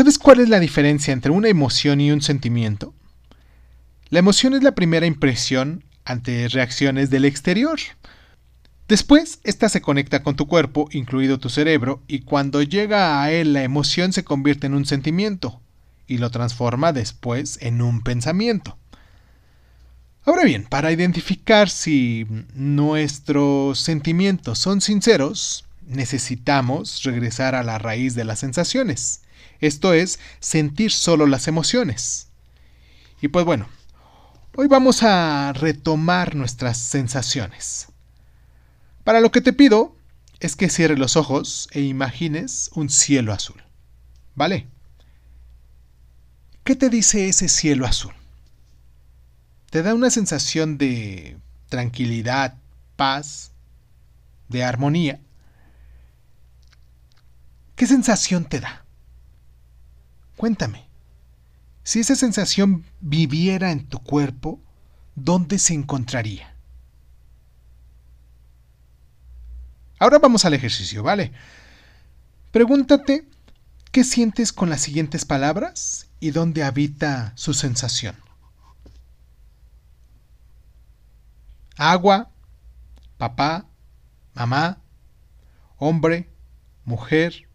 ¿Sabes cuál es la diferencia entre una emoción y un sentimiento? La emoción es la primera impresión ante reacciones del exterior. Después, esta se conecta con tu cuerpo, incluido tu cerebro, y cuando llega a él la emoción se convierte en un sentimiento, y lo transforma después en un pensamiento. Ahora bien, para identificar si nuestros sentimientos son sinceros, necesitamos regresar a la raíz de las sensaciones, esto es, sentir solo las emociones. Y pues bueno, hoy vamos a retomar nuestras sensaciones. Para lo que te pido es que cierres los ojos e imagines un cielo azul. ¿Vale? ¿Qué te dice ese cielo azul? ¿Te da una sensación de tranquilidad, paz, de armonía? ¿Qué sensación te da? Cuéntame. Si esa sensación viviera en tu cuerpo, ¿dónde se encontraría? Ahora vamos al ejercicio, ¿vale? Pregúntate qué sientes con las siguientes palabras y dónde habita su sensación. Agua, papá, mamá, hombre, mujer,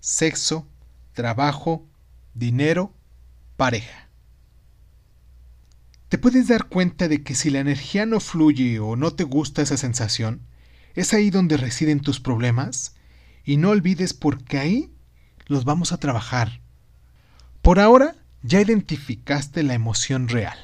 sexo, trabajo, dinero, pareja. Te puedes dar cuenta de que si la energía no fluye o no te gusta esa sensación, es ahí donde residen tus problemas y no olvides porque ahí los vamos a trabajar. Por ahora ya identificaste la emoción real.